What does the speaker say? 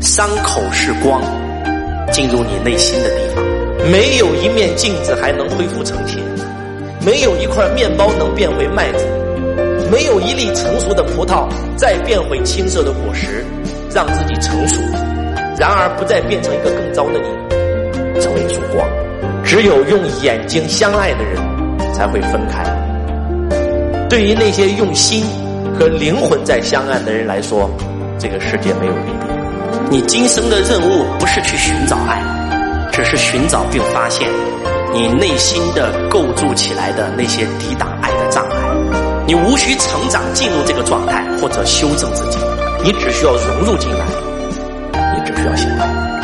伤口是光，进入你内心的地方。没有一面镜子还能恢复成铁，没有一块面包能变回麦子，没有一粒成熟的葡萄再变回青涩的果实，让自己成熟，然而不再变成一个更糟的你，成为一束光。只有用眼睛相爱的人，才会分开。对于那些用心和灵魂在相爱的人来说，这个世界没有离别。你今生的任务不是去寻找爱，只是寻找并发现你内心的构筑起来的那些抵挡爱的障碍。你无需成长进入这个状态或者修正自己，你只需要融入进来，你只需要相爱。